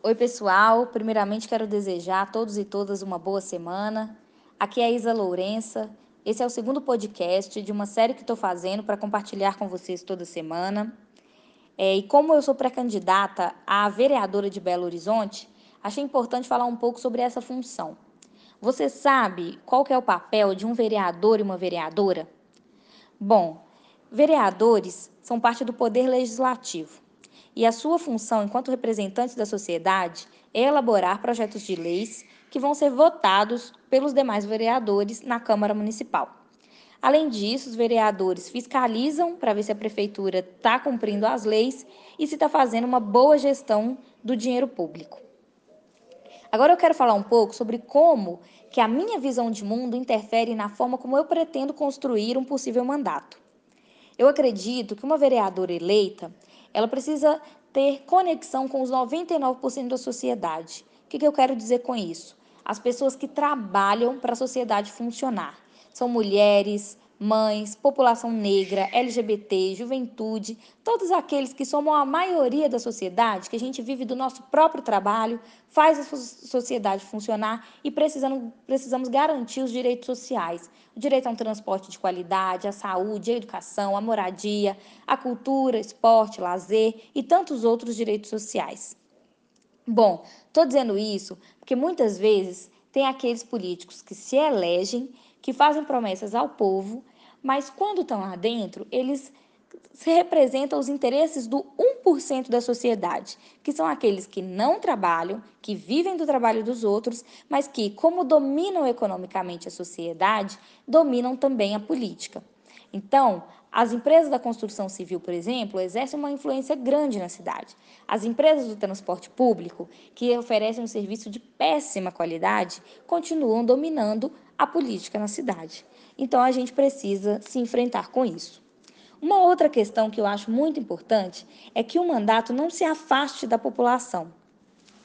Oi, pessoal. Primeiramente, quero desejar a todos e todas uma boa semana. Aqui é a Isa Lourença. Esse é o segundo podcast de uma série que estou fazendo para compartilhar com vocês toda semana. É, e como eu sou pré-candidata a vereadora de Belo Horizonte, achei importante falar um pouco sobre essa função. Você sabe qual é o papel de um vereador e uma vereadora? Bom, vereadores são parte do poder legislativo e a sua função enquanto representantes da sociedade é elaborar projetos de leis que vão ser votados pelos demais vereadores na Câmara Municipal. Além disso, os vereadores fiscalizam para ver se a prefeitura está cumprindo as leis e se está fazendo uma boa gestão do dinheiro público. Agora eu quero falar um pouco sobre como que a minha visão de mundo interfere na forma como eu pretendo construir um possível mandato. Eu acredito que uma vereadora eleita ela precisa ter conexão com os 99% da sociedade. O que, que eu quero dizer com isso? As pessoas que trabalham para a sociedade funcionar. São mulheres, mães, população negra, LGBT, juventude, todos aqueles que somam a maioria da sociedade, que a gente vive do nosso próprio trabalho, faz a sociedade funcionar e precisamos, precisamos garantir os direitos sociais. O direito a um transporte de qualidade, a saúde, a educação, a moradia, a cultura, esporte, lazer e tantos outros direitos sociais. Bom, estou dizendo isso porque muitas vezes tem aqueles políticos que se elegem que fazem promessas ao povo, mas quando estão lá dentro, eles se representam os interesses do 1% da sociedade, que são aqueles que não trabalham, que vivem do trabalho dos outros, mas que, como dominam economicamente a sociedade, dominam também a política. Então, as empresas da construção civil, por exemplo, exercem uma influência grande na cidade. As empresas do transporte público, que oferecem um serviço de péssima qualidade, continuam dominando a política na cidade. Então, a gente precisa se enfrentar com isso. Uma outra questão que eu acho muito importante é que o mandato não se afaste da população.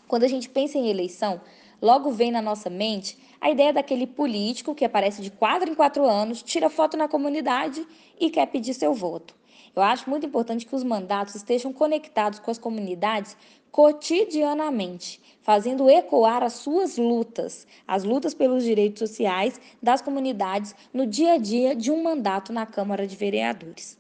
Quando a gente pensa em eleição, logo vem na nossa mente a ideia daquele político que aparece de quatro em quatro anos, tira foto na comunidade e quer pedir seu voto. Eu acho muito importante que os mandatos estejam conectados com as comunidades cotidianamente, fazendo ecoar as suas lutas, as lutas pelos direitos sociais das comunidades no dia a dia de um mandato na Câmara de Vereadores.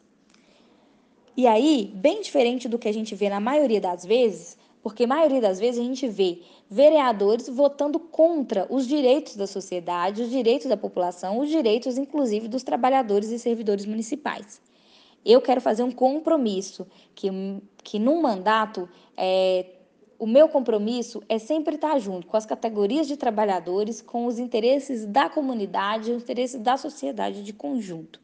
E aí, bem diferente do que a gente vê na maioria das vezes, porque a maioria das vezes a gente vê vereadores votando contra os direitos da sociedade, os direitos da população, os direitos, inclusive, dos trabalhadores e servidores municipais. Eu quero fazer um compromisso, que, que num mandato, é, o meu compromisso é sempre estar junto com as categorias de trabalhadores, com os interesses da comunidade, os interesses da sociedade de conjunto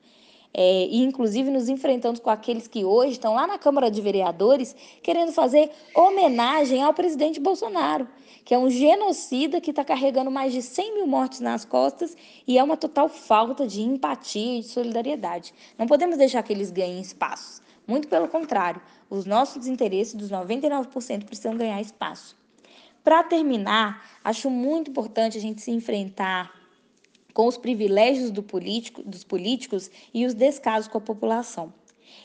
é, e inclusive nos enfrentando com aqueles que hoje estão lá na Câmara de Vereadores querendo fazer homenagem ao presidente Bolsonaro, que é um genocida que está carregando mais de 100 mil mortes nas costas e é uma total falta de empatia e de solidariedade. Não podemos deixar que eles ganhem espaços. Muito pelo contrário, os nossos interesses dos 99% precisam ganhar espaço. Para terminar, acho muito importante a gente se enfrentar com os privilégios do político, dos políticos e os descasos com a população.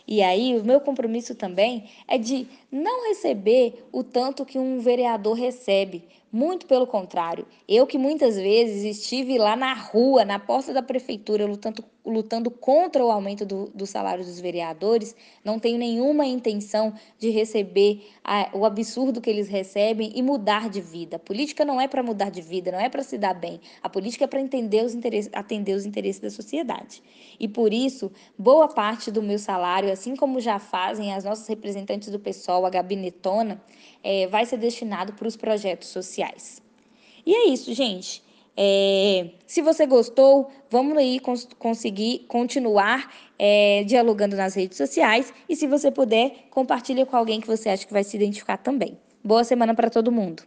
E aí, o meu compromisso também é de não receber o tanto que um vereador recebe, muito pelo contrário, eu que muitas vezes estive lá na rua, na porta da prefeitura, lutando, lutando contra o aumento do, do salário dos vereadores, não tenho nenhuma intenção de receber a, o absurdo que eles recebem e mudar de vida. A política não é para mudar de vida, não é para se dar bem. A política é para entender os interesses, atender os interesses da sociedade. E por isso, boa parte do meu salário, assim como já fazem as nossas representantes do PSOL, a gabinetona, é, vai ser destinado para os projetos sociais sociais. E é isso, gente. É, se você gostou, vamos aí cons conseguir continuar é, dialogando nas redes sociais. E se você puder, compartilhe com alguém que você acha que vai se identificar também. Boa semana para todo mundo.